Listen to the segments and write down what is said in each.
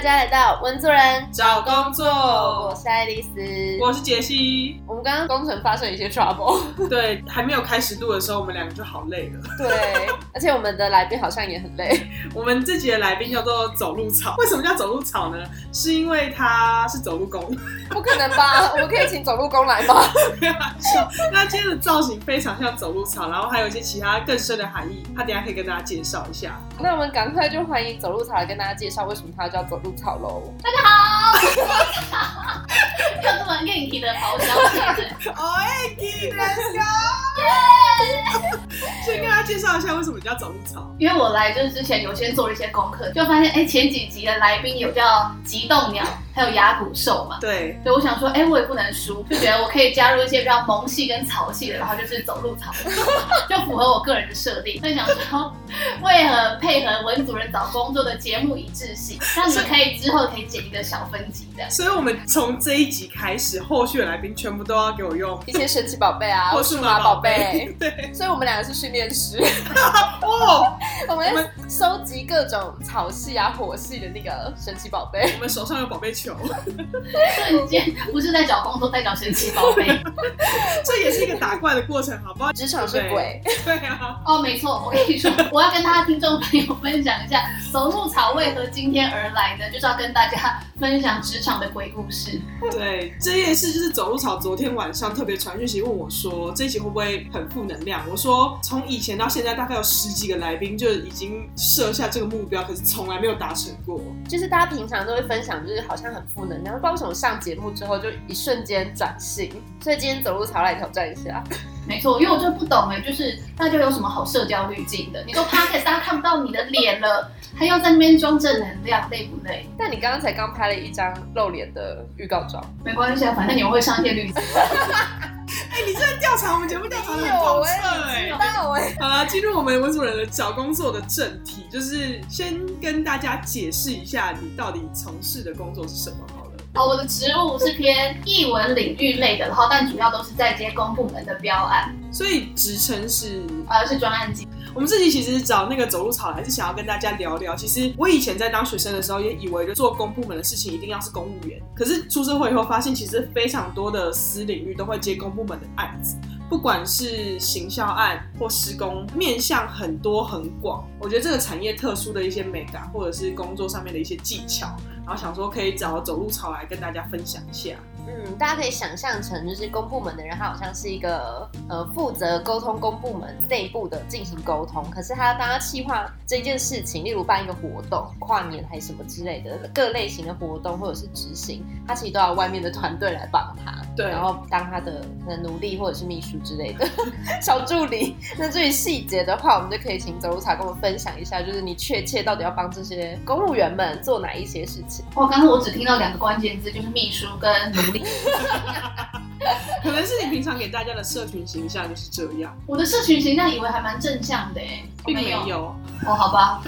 欢迎大家来到文族人找工作我，是爱丽丝。我是杰西。我们刚刚工程发生一些 trouble，对，还没有开始录的时候，我们两个就好累了。对，而且我们的来宾好像也很累。我们这集的来宾叫做走路草，为什么叫走路草呢？是因为他是走路工，不可能吧？我们可以请走路工来吗？开玩笑。那今天的造型非常像走路草，然后还有一些其他更深的含义，他等下可以跟大家介绍一下。那我们赶快就欢迎走路草来跟大家介绍为什么它叫走路草喽。要这么 link 的咆哮声，哦，哎，Let's go！先跟大家介绍一下为什么叫走路草。因为我来就是之前有先做了一些功课，就发现哎前几集的来宾有叫极冻鸟，还有牙骨兽嘛，对，所以我想说哎我也不能输，就觉得我可以加入一些比较萌系跟草系的，然后就是走路草，就符合我个人的设定。所以想说为何配合文主任找工作的节目一致性，那你们可以之后可以剪一个小分集的。所以我们从这一集开始，后续的来宾全部都要给我用一些神奇宝贝啊，或数码宝贝。对，所以我们两个是训练师，哦，我们我们在收集各种草系啊、火系的那个神奇宝贝。我们手上有宝贝球，瞬间不是在找工作，在找神奇宝贝。这也是一个打怪的过程，好不好？职场是鬼，对啊，哦，没错，我跟你说，我要跟大家听众朋友分享一下走路草为何今天而来呢？就是要跟大家分享职场的鬼故事。对，这件事就是走路草昨天晚上特别传讯息问我说，这一集会不会很负能量？我说从以前到现在大概有十几个来宾就已经设下这个目标，可是从来没有达成过。就是大家平常都会分享，就是好像很负能量，不知道为什么上节目之后就一瞬间转性，所以今天走路潮来挑战一下。没错，因为我就不懂哎，就是大家有什么好社交滤镜的？你说 podcast 大家看不到你的脸了，还要在那边装正能量，累不累？但你刚刚才刚拍了一张露脸的预告照，没关系啊，反正你们会上一些滤镜。哎、你在调查我们节目调查的很透彻哎、好了，进入我们文主人的找工作的正题，就是先跟大家解释一下你到底从事的工作是什么好了。哦，我的职务是偏译文领域类的，然后但主要都是在接公部门的标案，所以职称是呃，是专案经理。我们自己其实找那个走路草还，是想要跟大家聊聊。其实我以前在当学生的时候，也以为就做公部门的事情一定要是公务员。可是出社会以后，发现其实非常多的私领域都会接公部门的案子，不管是行销案或施工，面向很多很广。我觉得这个产业特殊的一些美感，或者是工作上面的一些技巧，然后想说可以找走路草来跟大家分享一下。嗯，大家可以想象成就是公部门的人，他好像是一个呃负责沟通公部门内部的进行沟通，可是他当他企划这件事情，例如办一个活动、跨年还是什么之类的各类型的活动或者是执行，他其实都要外面的团队来帮他，对然后当他的可能奴隶或者是秘书之类的 小助理。那至于细节的话，我们就可以请走路茶跟我们分享一下，就是你确切到底要帮这些公务员们做哪一些事情。哇，刚刚我只听到两个关键字，就是秘书跟奴隶。可能是你平常给大家的社群形象就是这样，我的社群形象以为还蛮正向的哎，并没有。有。哦，好吧，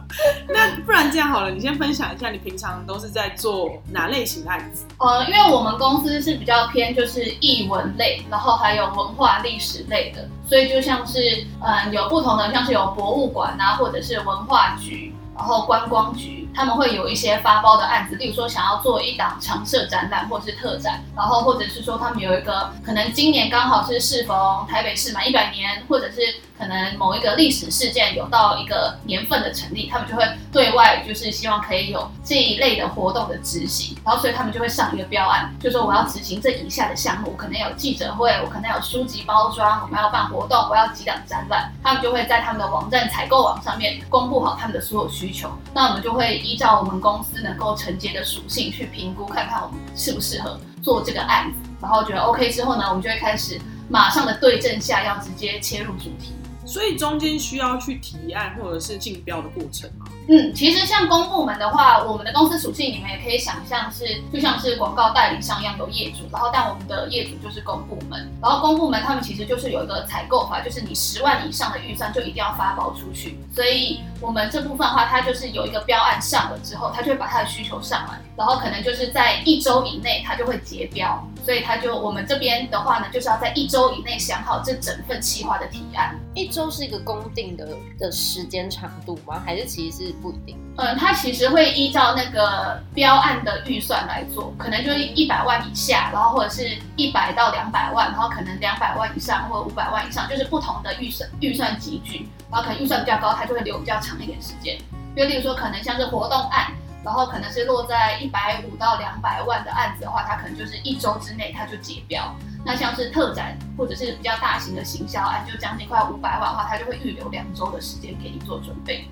那不然这样好了，你先分享一下你平常都是在做哪类型的案子？呃，因为我们公司是比较偏就是译文类，然后还有文化历史类的，所以就像是嗯有不同的，像是有博物馆啊，或者是文化局，然后观光局，他们会有一些发包的案子，例如说想要做一档常设展览或是特展，然后或者是说他们有一个可能今年刚好是适逢台北市满一百年，或者是可能某一个历史事件有到一个年份的成立，他们就会对外就是希望可以有这一类的活动的执行，然后所以他们就会上一个标案，就说我要执行这以下的项目，我可能有记者会，我可能有书籍包装，我们要办活动，我要几档展览，他们就会在他们的网站采购网上面公布好他们的所有需求，那我们就会依照我们公司能够承接的属性去评估，看看我们适不适合做这个案子，然后觉得 OK 之后呢，我们就会开始马上的对症下药，直接切入主题。所以中间需要去提案或者是竞标的过程吗？嗯，其实像公部门的话，我们的公司属性你们也可以想象是，就像是广告代理商一样有业主，然后但我们的业主就是公部门，然后公部门他们其实就是有一个采购法，就是你十万以上的预算就一定要发包出去，所以我们这部分的话，它就是有一个标案上了之后，它就会把它的需求上来，然后可能就是在一周以内它就会结标，所以他就我们这边的话呢，就是要在一周以内想好这整份企划的提案。一周是一个公定的的时间长度吗？还是其实是不一定？嗯，它其实会依照那个标案的预算来做，可能就一百万以下，然后或者是一百到两百万，然后可能两百万以上或者五百万以上，就是不同的预算预算集聚，然后可能预算比较高，它就会留比较长一点时间。就例如说，可能像是活动案，然后可能是落在一百五到两百万的案子的话，它可能就是一周之内它就结标。那像是特展或者是比较大型的行销案，就将近快五百万的话，它就会预留两周的时间给你做准备。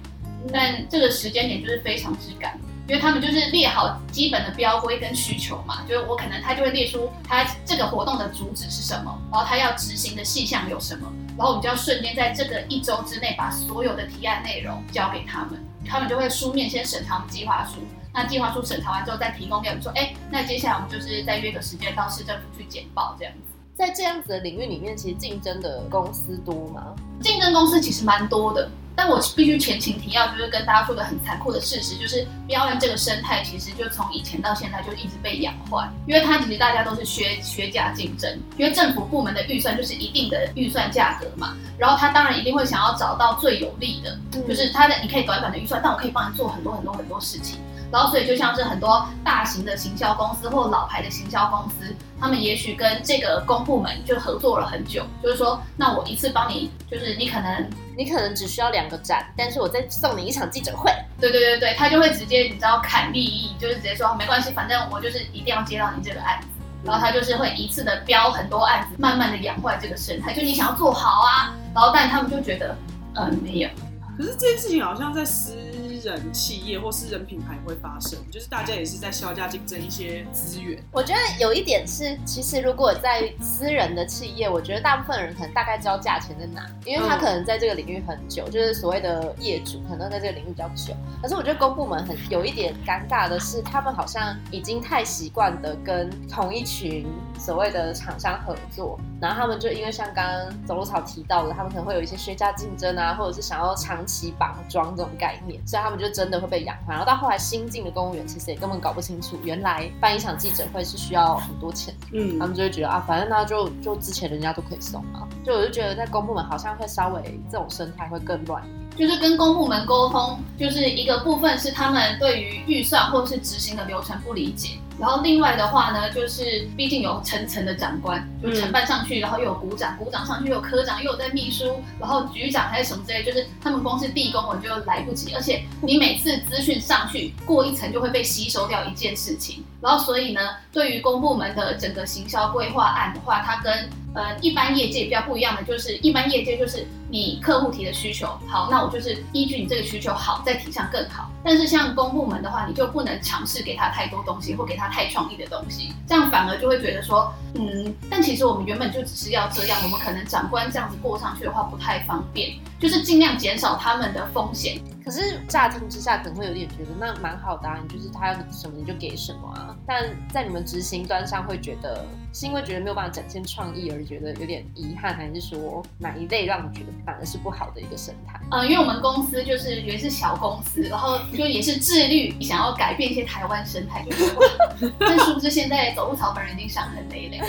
但这个时间点就是非常之赶，因为他们就是列好基本的标规跟需求嘛，就是我可能他就会列出他这个活动的主旨是什么，然后他要执行的细项有什么，然后我们就要瞬间在这个一周之内把所有的提案内容交给他们，他们就会书面先审查我们计划书，那计划书审查完之后再提供给我们说，哎，那接下来我们就是再约个时间到市政府去简报这样子。在这样子的领域里面，其实竞争的公司多吗？竞争公司其实蛮多的。但我必须前情提要，就是跟大家说个很残酷的事实，就是标案这个生态其实就从以前到现在就一直被养坏，因为它其实大家都是削削价竞争，因为政府部门的预算就是一定的预算价格嘛，然后他当然一定会想要找到最有利的，就是他的你可以短短的预算，但我可以帮你做很多很多很多事情。然后，所以就像是很多大型的行销公司或老牌的行销公司，他们也许跟这个公部门就合作了很久，就是说，那我一次帮你，就是你可能你可能只需要两个展，但是我再送你一场记者会。对对对对，他就会直接你知道砍利益，就是直接说没关系，反正我就是一定要接到你这个案子。然后他就是会一次的标很多案子，慢慢的养坏这个生态。就你想要做好啊，然后但他们就觉得，嗯，没有。可是这件事情好像在私。人企业或私人品牌会发生，就是大家也是在销价竞争一些资源。我觉得有一点是，其实如果在私人的企业，我觉得大部分人可能大概知道价钱在哪，因为他可能在这个领域很久，就是所谓的业主可能在这个领域比较久。可是我觉得公部门很有一点尴尬的是，他们好像已经太习惯的跟同一群所谓的厂商合作，然后他们就因为像刚刚走路草提到的，他们可能会有一些削价竞争啊，或者是想要长期绑装这种概念，所以他。他们就真的会被养坏，然后到后来新进的公务员其实也根本搞不清楚，原来办一场记者会是需要很多钱，嗯，他们就会觉得啊，反正那就就之前人家都可以送啊，就我就觉得在公部门好像会稍微这种生态会更乱。就是跟公部门沟通，就是一个部分是他们对于预算或者是执行的流程不理解，然后另外的话呢，就是毕竟有层层的长官，就承办上去，然后又有股长，股长上去又有科长，又有在秘书，然后局长还是什么之类，就是他们光是递公文就来不及，而且你每次资讯上去过一层就会被吸收掉一件事情，然后所以呢，对于公部门的整个行销规划案的话，它跟呃一般业界比较不一样的就是，一般业界就是。你客户提的需求好，那我就是依据你这个需求好，再提上更好。但是像公部门的话，你就不能尝试给他太多东西，或给他太创意的东西，这样反而就会觉得说，嗯，但其实我们原本就只是要这样，我们可能长官这样子过上去的话不太方便，就是尽量减少他们的风险。可是乍听之下可能会有点觉得那蛮好的，啊，就是他要什么你就给什么啊。但在你们执行端上会觉得，是因为觉得没有办法展现创意而觉得有点遗憾，还是说哪一类让你觉得反而是不好的一个生态？嗯，因为我们公司就是也是小公司，然后就也是自律，想要改变一些台湾生态，就是，但是不是现在走路草本人已经伤痕累累？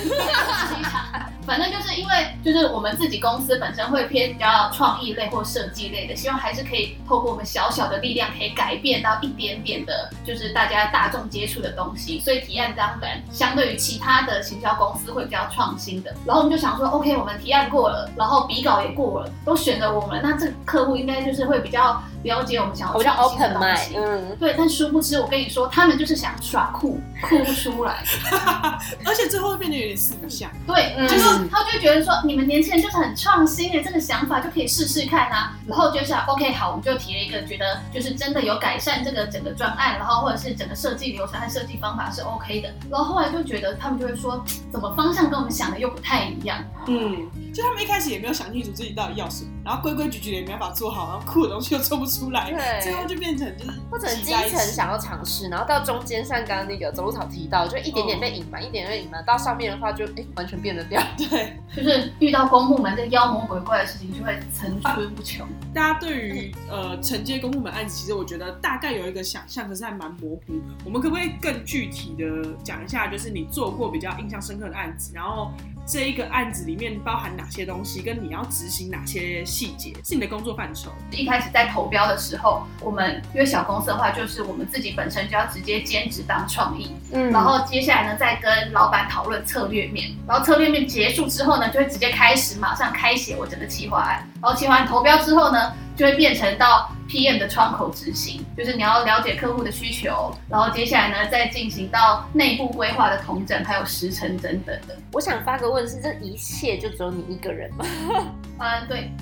反正就是因为就是我们自己公司本身会偏比较创意类或设计类的，希望还是可以透过我们小小的力量，可以改变到一点点的，就是大家大众接触的东西。所以提案当然相对于其他的行销公司会比较创新的。然后我们就想说，OK，我们提案过了，然后比稿也过了，都选了我们，那这个客户应该就是会比较。了解我们想要创新的东西，嗯，对，但殊不知，我跟你说，他们就是想耍酷，哭不出来，而且最后会变得有点四不像。对，就是他就觉得说，你们年轻人就是很创新的这个想法就可以试试看啊。然后就是 OK，好，我们就提了一个，觉得就是真的有改善这个整个专案，然后或者是整个设计流程和设计方法是 OK 的。然后后来就觉得他们就会说，怎么方向跟我们想的又不太一样？嗯，就他们一开始也没有想清楚自己到底要什么，然后规规矩矩的也没办法做好，然后酷的东西又做不。出来，对，最后就变成就是或者基层想要尝试，然后到中间像刚刚那个走路草提到，就一点点被隐瞒，一点点被隐瞒，到上面的话就哎完全变得掉。对，就是遇到公部门这妖魔鬼怪的事情就会层出不穷。大家对于呃承接公部门案子，其实我觉得大概有一个想象，可是还蛮模糊。我们可不可以更具体的讲一下，就是你做过比较印象深刻的案子，然后这一个案子里面包含哪些东西，跟你要执行哪些细节，是你的工作范畴？一开始在投标的时候，我们因为小公司的话，就是我们自己本身就要直接兼职当创意，嗯。然后接下来呢，再跟老板讨论策略面，然后策略面结束之后呢，就会直接开始马上开写我整个企划案，然后企划案投标之后呢，就会变成到 PM 的窗口执行，就是你要了解客户的需求，然后接下来呢，再进行到内部规划的统整，还有时程等等的。我想发个问是，这一切就只有你一个人吗？嗯，对。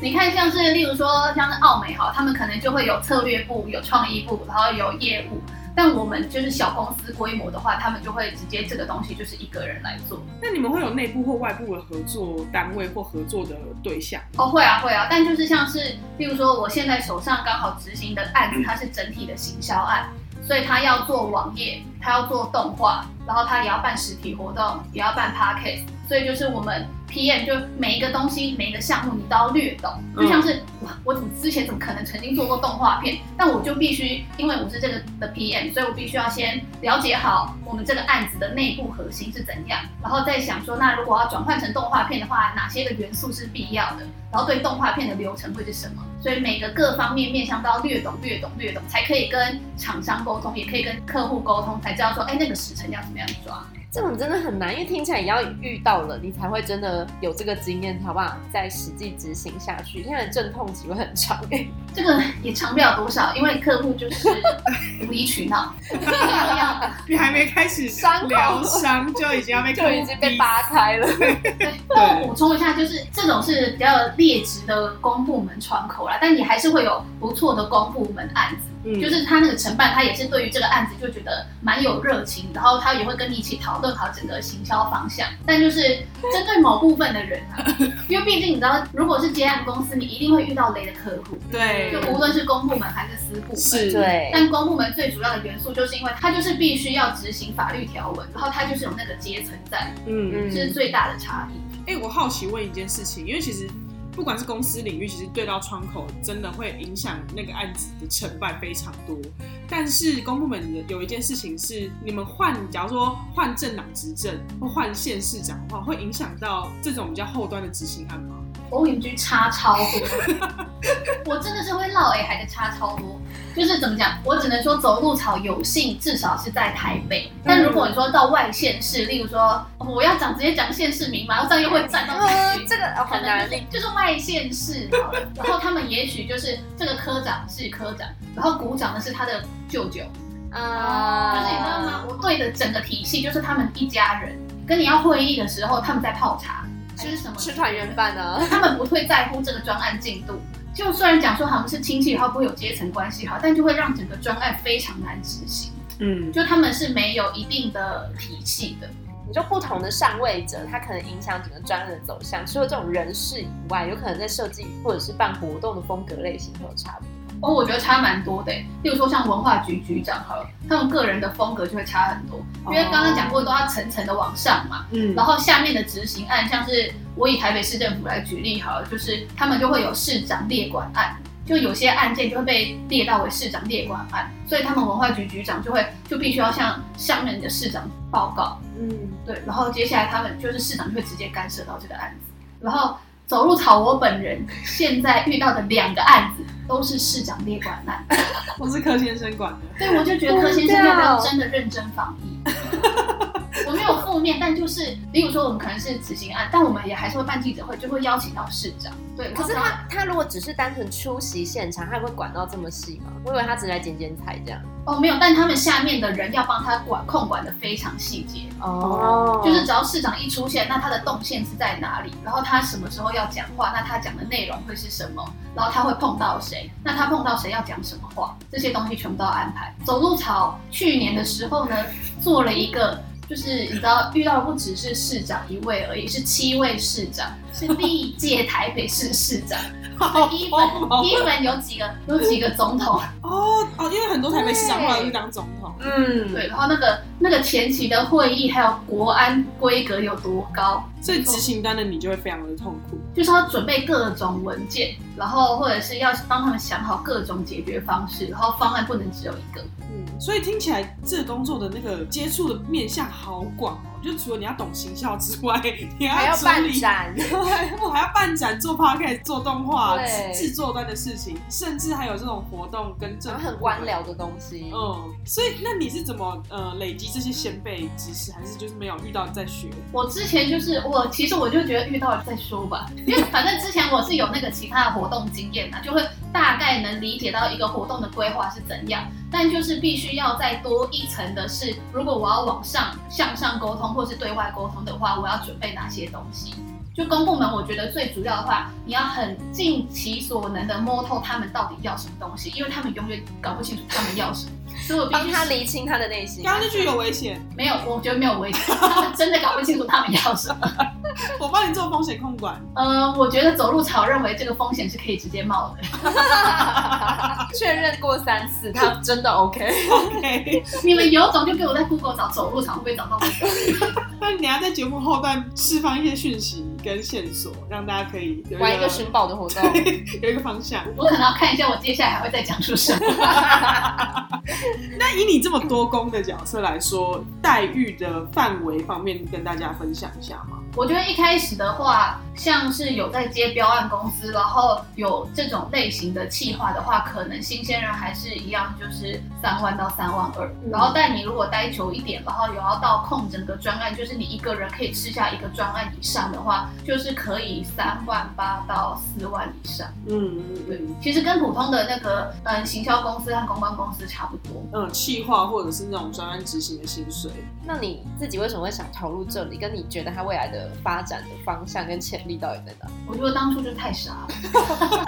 你看，像是例如说，像是奥美哈，他们可能就会有策略部、有创意部，然后有业务。但我们就是小公司规模的话，他们就会直接这个东西就是一个人来做。那你们会有内部或外部的合作单位或合作的对象？哦，会啊，会啊。但就是像是，例如说，我现在手上刚好执行的案子，它是整体的行销案，所以他要做网页，他要做动画，然后他也要办实体活动，也要办 podcast，所以就是我们 PM 就每一个东西、每一个项目你都要略懂，就像是哇，我怎么之前怎么可能曾经做过动画片？但我就必须，因为我是这个的 PM，所以我必须要先了解好我们这个案子的内部核心是怎样，然后再想说，那如果要转换成动画片的话，哪些的元素是必要的？然后对动画片的流程会是什么？所以每个各方面面向都要略懂、略懂、略懂，才可以跟厂商沟通，也可以跟客户沟通，才知道说，哎，那个时辰要怎么样抓。这种真的很难，因为听起来也要遇到了，你才会真的有这个经验，好不好？再实际执行下去，现在阵痛期会很长哎。这个也长 不了多少，因为客户就是无理取闹，你 还没开始疗伤，就已经要被就已经被扒开了。那我补充一下，就是这种是比较劣质的公部门窗口啦，但你还是会有不错的公部门案子。嗯就是他那个承办，他也是对于这个案子就觉得蛮有热情，然后他也会跟你一起讨论好整个行销方向。但就是针对某部分的人啊，因为毕竟你知道，如果是接案公司，你一定会遇到雷的客户，对就无论是公部门还是私部门。是对，但公部门最主要的元素，就是因为他就是必须要执行法律条文，然后他就是有那个阶层在，嗯，嗯这是最大的差异。哎、我好奇问一件事情，因为其实不管是公司领域，其实对到窗口真的会影响那个案子的成败非常多。但是公部门的有一件事情是，你们换，假如说换政党执政或换县市长的话，会影响到这种比较后端的执行案吗？OMG 差超多，我真的是会落 A 还在差超多。就是怎么讲，我只能说走路草有幸至少是在台北，但如果你说到外县市，例如说哦我要讲直接讲县市名嘛，这样又会站到？这个很难。就是就是外县市好了，然后他们也许就是这个科长是科长，然后股长呢是他的舅舅，啊，就是你知道吗？我对的整个体系就是他们一家人，跟你要会议的时候，他们在泡茶，吃什么？吃团圆饭啊，他们不会在乎这个专案进度。就虽然讲说好像是亲戚以后不会有阶层关系好，但就会让整个专案非常难执行。嗯，就他们是没有一定的体系的。你说不同的上位者，他可能影响整个专案的走向。除了这种人事以外，有可能在设计或者是办活动的风格类型会有差别。哦，我觉得差蛮多的欸。例如说像文化局局长好了，他们个人的风格就会差很多，因为刚刚讲过都要层层的往上嘛。嗯，然后下面的执行案，像是我以台北市政府来举例好了，就是他们就会有市长列管案，就有些案件就会被列到为市长列管案，所以他们文化局局长就会就必须要向上面的市长报告，嗯，对，然后接下来他们就是市长就会直接干涉到这个案子，然后走入草我本人现在遇到的两个案子都是市长列管案，我是柯先生管的。对，我就觉得柯先生要不要真的认真防疫？我没有负面，但就是，比如说我们可能是执行案，但我们也还是会办记者会，就会邀请到市长。对，可是他他如果只是单纯出席现场，他会管到这么细吗？我以为他只是来剪剪彩这样。哦没有，但他们下面的人要帮他管控管的非常细节，哦就是只要市长一出现，那他的动线是在哪里，然后他什么时候要讲话，那他讲的内容会是什么，然后他会碰到谁，那他碰到谁要讲什么话，这些东西全部都要安排。走路草去年的时候呢，做了一个。就是你知道，遇到的不只是市长一位而已，是七位市长，是历届台北市市长。好一本 一本有几个有几个总统，哦哦，因为很多台北市长后来当总统。嗯，对，然后那个那个前期的会议还有国安规格有多高，所以执行端的你就会非常的痛苦。就是要准备各种文件，然后或者是要帮他们想好各种解决方式，然后方案不能只有一个。嗯，所以听起来这个工作的那个接触的面向好广哦，就除了你要懂行销之外，你还要办展，对，我还要办展、做 podcast、做动画、对制作端的事情，甚至还有这种活动跟政府很官僚的东西。嗯，所以那你是怎么呃累积这些先辈知识，还是就是没有遇到再学？我之前就是我，其实我就觉得遇到了再说吧，因为反正之前我是有那个其他的活动经验啊，就会大概能理解到一个活动的规划是怎样，但就是必须要再多一层的是，如果我要往上向上沟通或是对外沟通的话，我要准备哪些东西？就公部门，我觉得最主要的话，你要很尽其所能的摸透他们到底要什么东西，因为他们永远搞不清楚他们要什么，所以我必须帮他厘清他的内心。刚刚那句有危险，没有，我觉得没有危险，他们真的搞不清楚他们要什么。我帮你做风险控管。呃，我觉得走路草认为这个风险是可以直接冒的。确认过三次，他真的 OK。OK，你们有种就给我在 Google 找走路草，会不会找到那个？那你等下在节目后段释放一些讯息跟线索，让大家可以有玩一个寻宝的活动，有一个方向。我可能要看一下我接下来还会再讲出什么。那以你这么多功的角色来说，待遇的范围方面跟大家分享一下吗？我觉得一开始的话，像是有在接标案公司，然后有这种类型的企划的话，可能新鲜人还是一样，就是三万到三万二。然后，但你如果待久一点，然后有要到控整个专案，就是你一个人可以吃下一个专案以上的话，就是可以三万八到四万以上。嗯对，其实跟普通的那个嗯行销公司和公关公司差不多。嗯，企划或者是那种专案执行的薪水，那你自己为什么会想投入这里？跟你觉得它未来的发展的方向跟潜力到底在哪？我觉得当初就太傻了。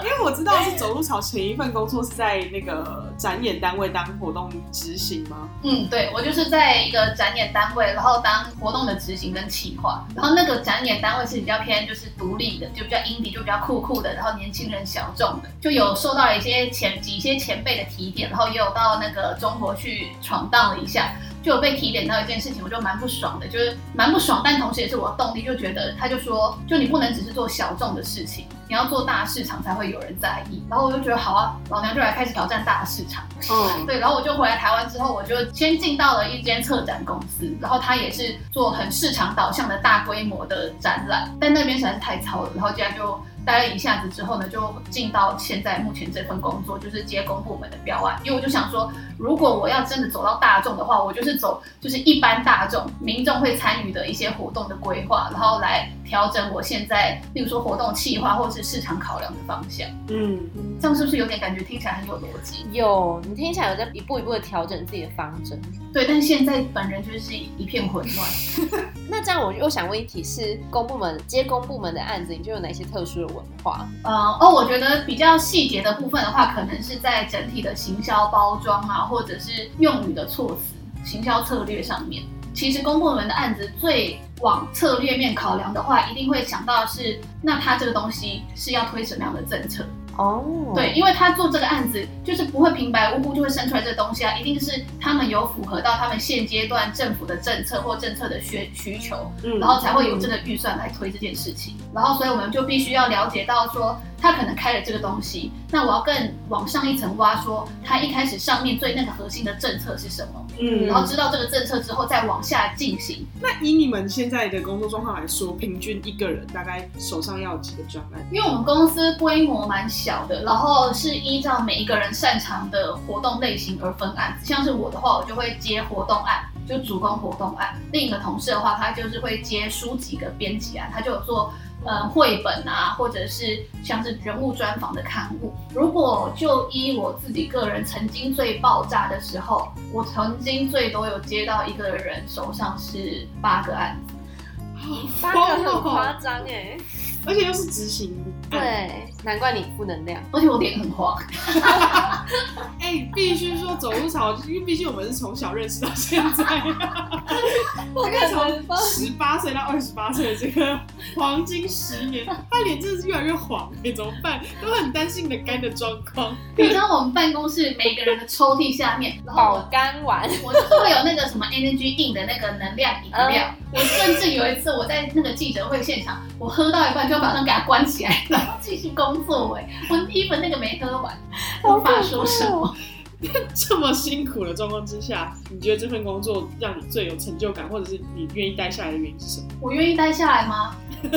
因为我知道是走路草前一份工作是在那个展演单位当活动执行吗？嗯，对，我就是在一个展演单位，然后当活动的执行跟企划，然后那个展演单位是比较偏就是独立的，就比较 indie，就比较酷酷的，然后年轻人小众的，就有受到一些前几些前辈的提点，然后也有到那个中国去闯荡了一下。就有被提点到一件事情，我就蛮不爽的，就是蛮不爽，但同时也是我的动力，就觉得他就说，就你不能只是做小众的事情，你要做大市场才会有人在意。然后我就觉得好啊，老娘就来开始挑战大市场。嗯，对，然后我就回来台湾之后，我就先进到了一间策展公司，然后他也是做很市场导向的大规模的展览，但那边实在是太糙了，然后竟然就待了一下子之后呢，就进到现在目前这份工作，就是接公部门的标案，因为我就想说，如果我要真的走到大众的话，我就是走就是一般大众民众会参与的一些活动的规划，然后来调整我现在，例如说活动企划或是市场考量的方向，嗯，这样是不是有点感觉听起来很有逻辑？有，你听起来有在一步一步的调整自己的方针。对，但现在本人就是一片混乱。那这样我又想问一题是，公部门接公部门的案子，你就有哪些特殊的文化？呃，哦，我觉得比较细节的部分的话，可能是在整体的行销包装啊，或者是用语的措辞、行销策略上面。其实公部门的案子最往策略面考量的话，一定会想到是，那他这个东西是要推什么样的政策？哦，对，，因为他做这个案子，就是不会平白无故就会生出来这个东西啊，一定是他们有符合到他们现阶段政府的政策或政策的需需求，嗯然后才会有这个预算来推这件事情。然后，所以我们就必须要了解到说，他可能开了这个东西，那我要更往上一层挖，说他一开始上面最那个核心的政策是什么，嗯然后知道这个政策之后再往下进行。那以你们现在的工作状况来说，平均一个人大概手上要有几个专案？因为我们公司规模蛮小的，然后是依照每一个人擅长的活动类型而分案。像是我的话，我就会接活动案，就主攻活动案；另一个同事的话，他就是会接书籍的编辑案，他就有做。嗯，绘本啊，或者是像是人物专访的刊物。如果就依我自己个人曾经最爆炸的时候，我曾经最多有接到一个人手上是八个案子。八个很夸张哎。而且又是执行案。对，难怪你负能量。而且我脸很黄，哎、哎、必须说走路草，因为毕竟我们是从小认识到现在，我大概从十八岁到二十八岁的这个黄金十年，他脸真的是越来越黄哎、怎么办？都很担心你的肝的状况。你知道我们办公室每个人的抽屉下面，然后保我肝丸，我就是会有那个什么 Energy In 的那个能量饮料。我甚至有一次我在那个记者会现场，我喝到一半就马上给它关起来，然后继续工作。哎，我 even 那个没喝完，无法说什么。这么辛苦的状况之下，你觉得这份工作让你最有成就感，或者是你愿意待下来的原因是什么？我愿意待下来吗？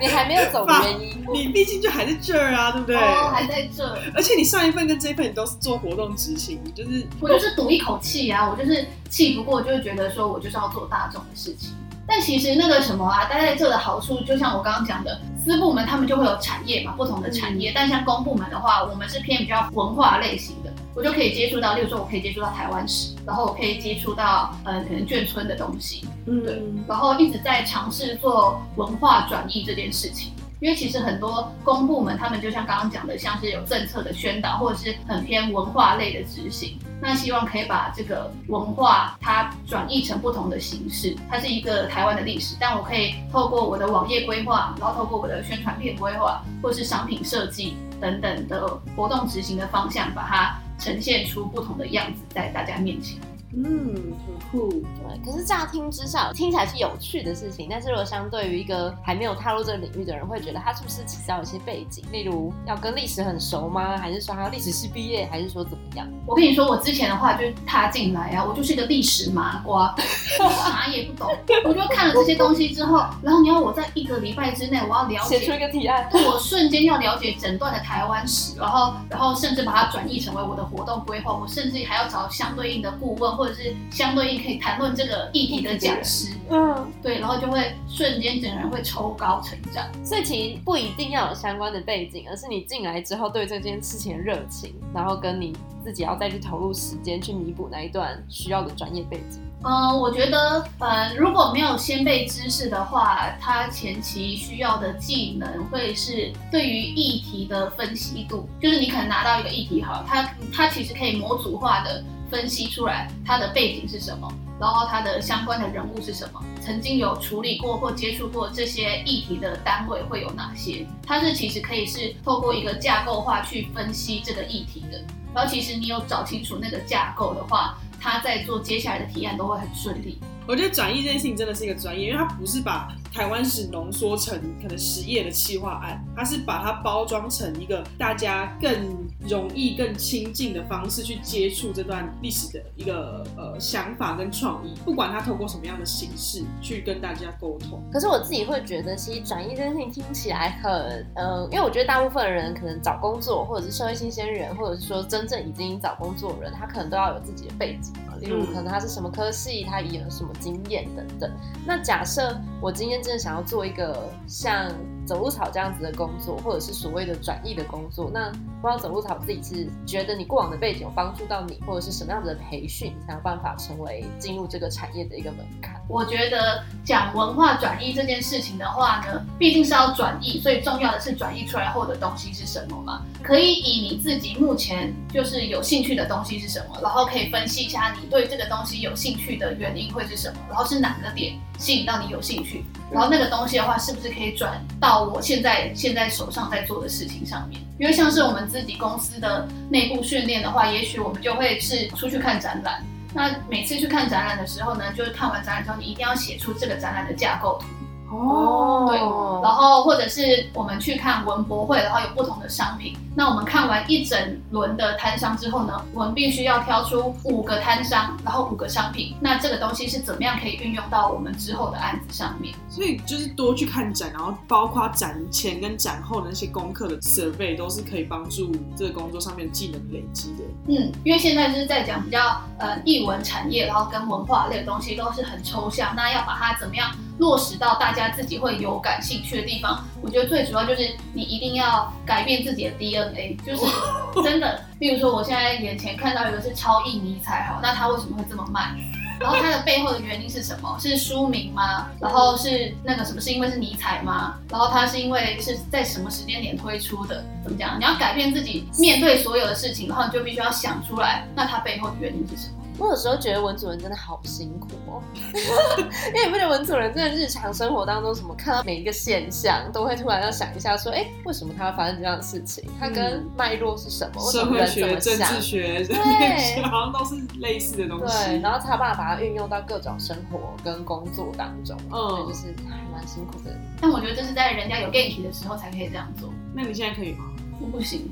你还没有走的原因。你毕竟就还在这儿啊，对不对？哦，还在这儿。而且你上一份跟这一份你都是做活动执行，你就是我就是赌一口气啊，我就是气不过，就会觉得说我就是要做大众的事情。但其实那个什么啊，待在这的好处，就像我刚刚讲的，私部门他们就会有产业嘛，不同的产业。但像公部门的话，我们是偏比较文化类型的，我就可以接触到，例如说我可以接触到台湾史，然后我可以接触到呃可能眷村的东西，对嗯，然后一直在尝试做文化转译这件事情。因为其实很多公部门，他们就像刚刚讲的，像是有政策的宣导，或者是很偏文化类的执行。那希望可以把这个文化它转译成不同的形式，它是一个台湾的历史，但我可以透过我的网页规划，然后透过我的宣传片规划，或是商品设计等等的活动执行的方向，把它呈现出不同的样子在大家面前。嗯，很酷。对，可是乍听之下听起来是有趣的事情，但是如果相对于一个还没有踏入这个领域的人，会觉得他是不是其实要有一些背景，例如要跟历史很熟吗？还是说他要历史系毕业，还是说怎么样？我跟你说，我之前的话就是踏进来啊，我就是一个历史麻瓜，我啥也不懂。我就看了这些东西之后，然后你要我在一个礼拜之内，我要了写出一，个提案，我瞬间要了解整段的台湾史，然后然后甚至把它转译成为我的活动规划，我甚至还要找相对应的顾问，或者是相对应可以谈论这个议题的讲师，嗯，对，然后就会瞬间整个人会抽高成长。所以其实不一定要有相关的背景，而是你进来之后对这件事情的热情，然后跟你自己要再去投入时间去弥补那一段需要的专业背景。嗯，我觉得，呃，如果没有先辈知识的话，他前期需要的技能会是对于议题的分析度，就是你可能拿到一个议题好了，它它其实可以模组化的分析出来它的背景是什么，然后它的相关的人物是什么，曾经有处理过或接触过这些议题的单位会有哪些，它是其实可以是透过一个架构化去分析这个议题的，然后其实你有找清楚那个架构的话。他在做接下来的提案都会很顺利。我觉得转译这件事情真的是一个专业，因为它不是把台湾史浓缩成可能十页的企划案，它是把它包装成一个大家更容易、更亲近的方式去接触这段历史的一个呃想法跟创意，不管他透过什么样的形式去跟大家沟通。可是我自己会觉得，其实转译这件事情听起来很，呃，因为我觉得大部分人可能找工作，或者是社会新鲜人，或者是说真正已经找工作的人，他可能都要有自己的背景嘛，例如嗯可能他是什么科系，他也有什么经验等等。那假设我今天真的想要做一个像走路草这样子的工作，或者是所谓的转译的工作，那不知道走路草自己是觉得你过往的背景有帮助到你，或者是什么样子的培训，你才有办法成为进入这个产业的一个门槛？我觉得讲文化转译这件事情的话呢，毕竟是要转译，所以重要的是转译出来后的东西是什么嘛？可以以你自己目前就是有兴趣的东西是什么，然后可以分析一下你对这个东西有兴趣的原因会是什么，然后是哪个点吸引到你有兴趣，然后那个东西的话是不是可以转到我现在现在手上在做的事情上面？因为像是我们自己公司的内部训练的话，也许我们就会是出去看展览。那每次去看展览的时候呢，就是看完展览之后，你一定要写出这个展览的架构图。哦，对，然后或者是我们去看文博会，然后有不同的商品。那我们看完一整轮的摊商之后呢，我们必须要挑出五个摊商，然后五个商品。那这个东西是怎么样可以运用到我们之后的案子上面？所以就是多去看展，然后包括展前跟展后的那些功课的 survey 都是可以帮助这个工作上面技能累积的。嗯，因为现在就是在讲比较呃艺文产业，然后跟文化类的东西都是很抽象，那要把它怎么样落实到大家自己会有感兴趣的地方？我觉得最主要就是你一定要改变自己的 DNA，就是 真的，比如说我现在眼前看到一个是超印尼彩，好，那它为什么会这么慢？然后它的背后的原因是什么？是书名吗？然后是那个什么？是因为是尼采吗？然后它是因为是在什么时间点推出的？怎么讲？你要改变自己面对所有的事情，然后你就必须要想出来，那它背后的原因是什么？我有时候觉得文主人真的好辛苦哦，因为你不觉得文主人真的日常生活当中什么看到每一个现象，都会突然要想一下说，哎，为什么他会发生这样的事情？它跟脉络是什么？社会学、政治学、对，好像都是类似的东西。对，然后他爸把它运用到各种生活跟工作当中，嗯，就是还蛮辛苦的。但我觉得这是在人家有 g a t 的时候才可以这样做。那你现在可以吗？我不行，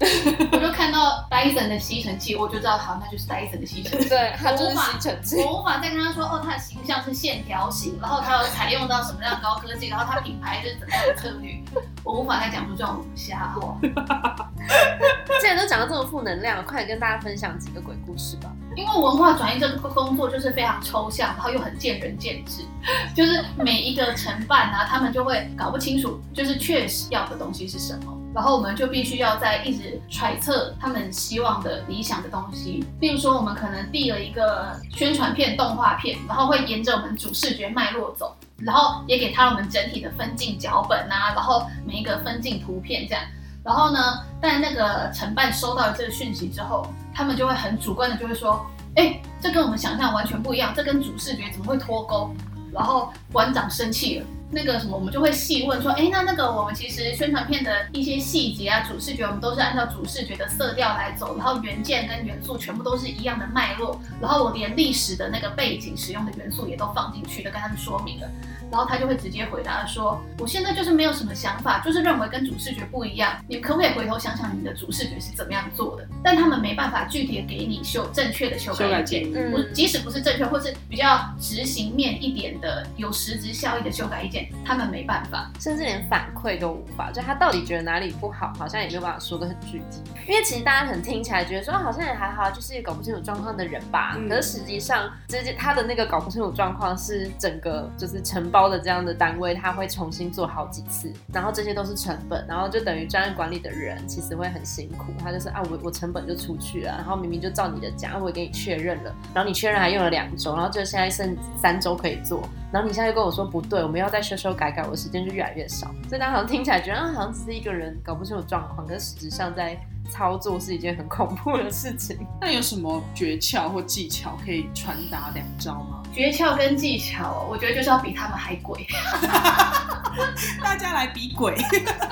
我就看到 Dyson 的吸尘器，我就知道好，那就是 Dyson 的吸尘器。对，它就是吸尘器。我无法再跟他说，哦，它的形象是线条型，然后它有采用到什么样的高科技，然后它品牌是怎么样的策略，我无法再讲出这种瞎话。既然都讲到这么负能量，快点跟大家分享几个鬼故事吧。因为文化转移这个工作就是非常抽象，然后又很见仁见智，就是每一个承办啊，他们就会搞不清楚，就是确实要的东西是什么。然后我们就必须要在一直揣测他们希望的理想的东西。例如说，我们可能递了一个宣传片、动画片，然后会沿着我们主视觉脉络走，然后也给他我们整体的分镜脚本啊，然后每一个分镜图片这样。然后呢，但那个承办收到了这个讯息之后，他们就会很主观的就会说，哎，这跟我们想象完全不一样，这跟主视觉怎么会脱钩？然后馆长生气了。那个什么，我们就会细问说，哎，那那个我们其实宣传片的一些细节啊，主视觉我们都是按照主视觉的色调来走，然后原件跟元素全部都是一样的脉络，然后我连历史的那个背景使用的元素也都放进去都，跟他们说明了。然后他就会直接回答说：“我现在就是没有什么想法，就是认为跟主视觉不一样。你可不可以回头想想你的主视觉是怎么样做的？但他们没办法具体的给你修正确的修改意见，不，即使不是正确或是比较执行面一点的有实质效益的修改意见，他们没办法，甚至连反馈都无法。就他到底觉得哪里不好，好像也没有办法说的很具体。因为其实大家可能听起来觉得说好像也还好，就是一个搞不清楚状况的人吧。可是实际上，直接他的那个搞不清楚状况是整个就是承包的这样的单。位他会重新做好几次，然后这些都是成本，然后就等于专案管理的人其实会很辛苦。他就是啊，我我成本就出去了，然后明明就照你的讲，我也给你确认了，然后你确认还用了两周，然后就现在剩三周可以做，然后你现在又跟我说不对，我们要再修修改改，我的时间就越来越少。所以大家好像听起来觉得，好像只是一个人搞不清楚状况，可是实质上在操作是一件很恐怖的事情。那有什么诀窍或技巧可以传达两招吗？诀窍跟技巧，我觉得就是要比他们还鬼。大家来比鬼。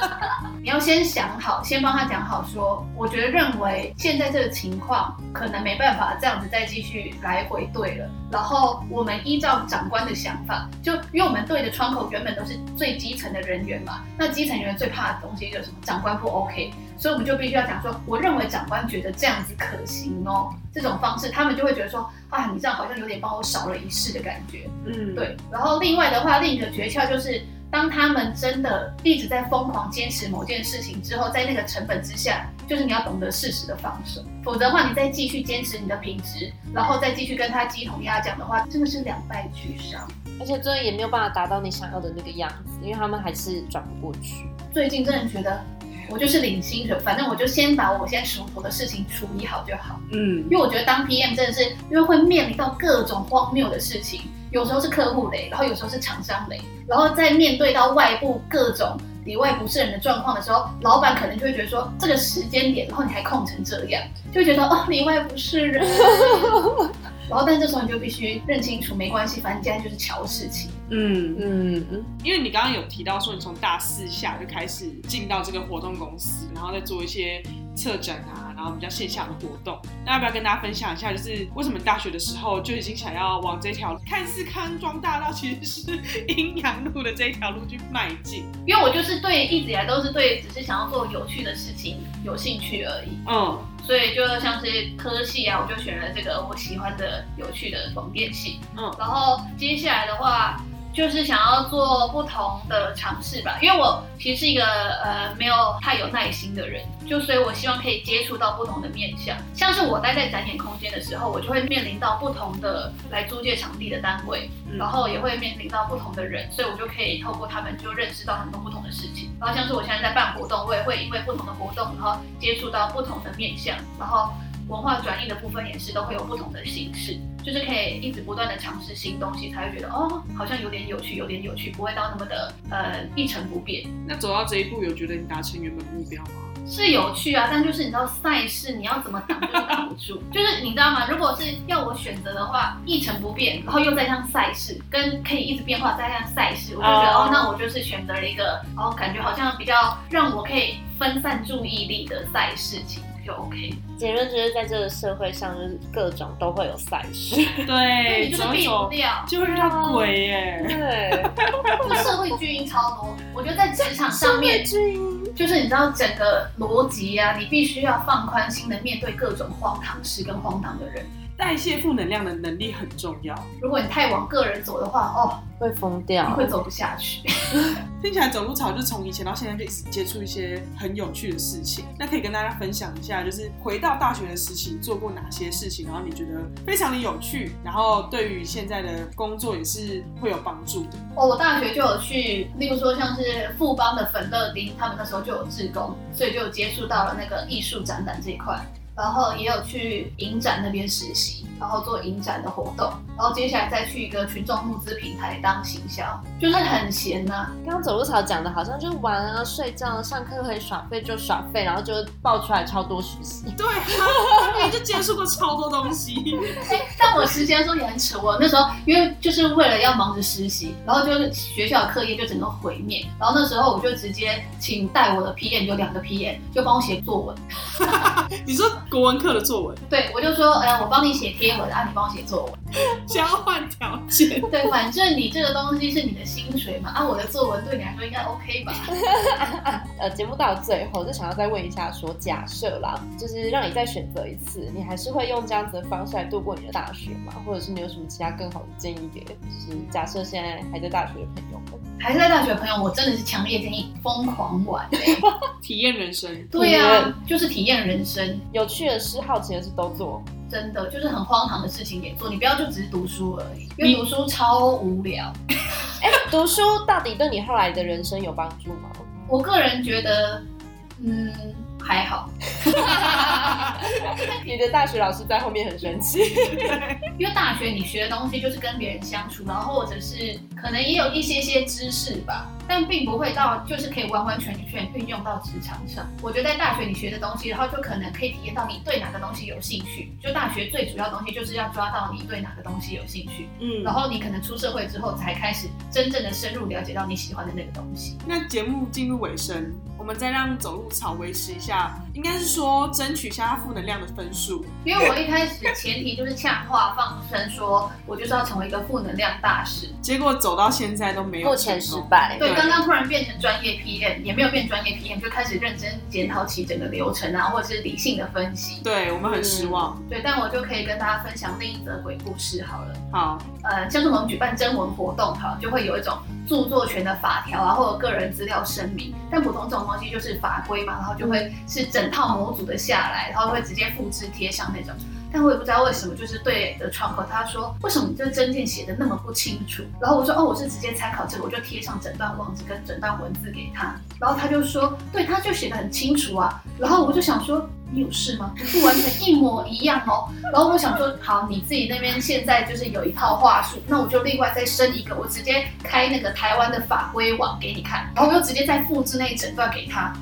你要先想好，先帮他讲好，说我觉得认为现在这个情况可能没办法这样子再继续来回对了。然后我们依照长官的想法，就因为我们对的窗口原本都是最基层的人员嘛，那基层人员最怕的东西就是什么？长官不 OK，所以我们就必须要讲说，我认为长官觉得这样子可行哦。这种方式，他们就会觉得说，啊，你这样好像有点帮我少了一事的感觉。嗯，对。然后另外的话，另一个诀窍就是，当他们真的一直在疯狂坚持某件事情之后，在那个成本之下，就是你要懂得适时的放手，否则的话，你再继续坚持你的品质，然后再继续跟他鸡同鸭讲的话，真的是两败俱伤，而且最后也没有办法达到你想要的那个样子，因为他们还是转不过去。最近真的觉得。我就是领薪水，反正我就先把我现在手头的事情处理好就好。嗯，因为我觉得当 PM 真的是，因为会面临到各种荒谬的事情，有时候是客户雷，然后有时候是厂商雷，然后再面对到外部各种里外不是人的状况的时候，老板可能就会觉得说，这个时间点，然后你还空成这样，就会觉得哦，里外不是人。然后，但这时候你就必须认清楚，没关系，反正现在就是瞧事情。嗯嗯嗯，因为你刚刚有提到说，你从大四下就开始进到这个活动公司，然后再做一些策展啊，然后比较线下的活动。那要不要跟大家分享一下，就是为什么大学的时候就已经想要往这条看似康庄大道，其实是阴阳路的这一条路去迈进？因为我就是对一直以来都是对，只是想要做有趣的事情有兴趣而已。嗯。所以就像是科系啊，我就选了这个我喜欢的有趣的广电系。嗯，然后接下来的话。就是想要做不同的尝试吧，因为我其实是一个呃没有太有耐心的人，就所以我希望可以接触到不同的面向。像是我待在展演空间的时候，我就会面临到不同的来租借场地的单位，然后也会面临到不同的人，所以我就可以透过他们就认识到很多不同的事情。然后像是我现在在办活动，我也会因为不同的活动，然后接触到不同的面向，然后。文化转译的部分也是都会有不同的形式，就是可以一直不断的尝试新东西，才会觉得哦，好像有点有趣，有点有趣，不会到那么的呃一成不变。那走到这一步，有觉得你达成原本目标吗？是有趣啊，但就是你知道赛事你要怎么挡就是挡不住，就是你知道吗？如果是要我选择的话，一成不变，然后又再像赛事，跟可以一直变化再像赛事，我就觉得哦哦，那我就是选择了一个哦，感觉好像比较让我可以分散注意力的赛事情就 OK。结论就是在这个社会上，就是各种都会有赛事。对，你就是避不掉，就会遇到鬼耶。对，就 社会巨婴超多。我觉得在职场上面，就是你知道整个逻辑啊，你必须要放宽心的面对各种荒唐事跟荒唐的人。代谢负能量的能力很重要。如果你太往个人走的话，哦，会疯你掉。会走不下去。听起来走路草就从以前到现在就一直接触一些很有趣的事情。那可以跟大家分享一下，就是回到大学的时期做过哪些事情，然后你觉得非常的有趣，然后对于现在的工作也是会有帮助的。哦，我大学就有去，例如说像是富邦的粉乐丁，他们那时候就有志工，所以就有接触到了那个艺术展览这一块。然后也有去影展那边实习，然后做影展的活动，然后接下来再去一个群众募资平台当行销，就是很闲呐、刚刚走路草讲的好像就是玩啊、睡觉、上课可以耍废就耍废，然后就爆出来超多实习。对，你就接触过超多东西。但我实习的时候也很扯，我那时候因为就是为了要忙着实习，然后就是学校的课业就整个毁灭，然后那时候我就直接请带我的 PM 有两个 PM 就帮我写作文，你说国文课的作文对我就说，哎、我帮你写贴文啊，你帮我写作文。交换条件，对，反正你这个东西是你的薪水嘛，啊，我的作文对你来说应该 OK 吧？呃，节目到最后就想要再问一下说假设啦，就是让你再选择一次，你还是会用这样子的方式来度过你的大学吗？或者是你有什么其他更好的建议给，就是假设现在还在大学的朋友们？还是在大学的朋友，我真的是强烈建议疯狂玩、欸。体验人生。对呀啊，就是体验人生，有趣的事、好奇的事都做。真的就是很荒唐的事情也做，你不要就只是读书而已，因为读书超无聊。哎，读书到底对你后来的人生有帮助吗？我个人觉得，嗯，还好，你的大学老师在后面很生气。因为大学你学的东西就是跟别人相处，然后或者是可能也有一些些知识吧，但并不会到就是可以完完全全运用到职场上。我觉得在大学你学的东西，然后就可能可以体验到你对哪个东西有兴趣。就大学最主要的东西就是要抓到你对哪个东西有兴趣，嗯，然后你可能出社会之后才开始真正的深入了解到你喜欢的那个东西。那节目进入尾声，我们再让走路草维持一下，应该是说争取一下他负能量的分数。因为我一开始前提就是呛话放声说，我就是要成为一个负能量大使。结果走到现在都没有目前成。失败。对，对刚刚突然变成专业 PM，也没有变专业 PM，就开始认真检讨起整个流程啊，或者是理性的分析。对我们很失望。对，但我就可以跟大家分享另一则鬼故事好了。好，呃，像是我们举办征文活动，哈，就会有一种著作权的法条啊，或者个人资料声明。但普通这种东西就是法规嘛，然后就会是整整套模组的下来，然后会直接复制贴上那种。但我也不知道为什么，就是对的窗口他说，为什么你这证件写的那么不清楚？然后我说，哦，我是直接参考这个，我就贴上整段网址跟整段文字给他。然后他就说，对，他就写的很清楚啊。然后我就想说，你有事吗？不完全一模一样哦。然后我想说，好，你自己那边现在就是有一套话术，那我就另外再生一个，我直接开那个台湾的法规网给你看，然后我又直接再复制那一整段给他，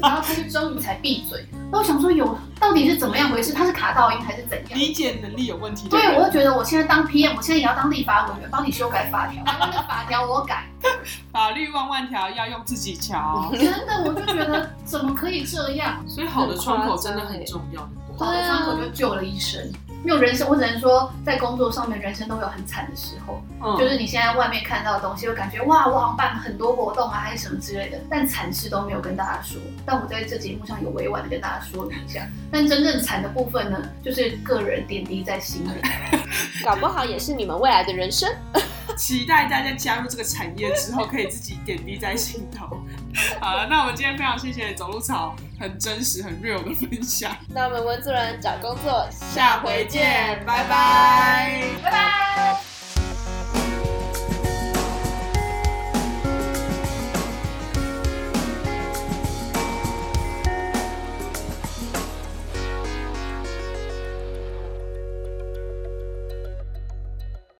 然后他就终于才闭嘴。然后我想说，有到底是怎么样回事？他是卡到音还是怎样？理解能力有问题。对，我就觉得我现在当 PM，我现在也要当立法委员，帮你修改法条，那个法条我改。法律万万条要用自己瞧，真的，我就觉得怎么可以这样？所以好的窗口真的很重要。好的窗口就救了一生。因为人生，我只能说，在工作上面，人生都有很惨的时候。嗯，就是你现在外面看到的东西，会感觉哇，我好像办了很多活动啊，还是什么之类的，但惨事都没有跟大家说。但我在这节目上有委婉的跟大家说明一下。但真正惨的部分呢，就是个人点滴在心里。搞不好也是你们未来的人生。期待大家加入这个产业之后，可以自己点滴在心头。好了，那我们今天非常谢谢走路草很真实、很 real 的分享，那我们文字人找工作，下回见，拜拜。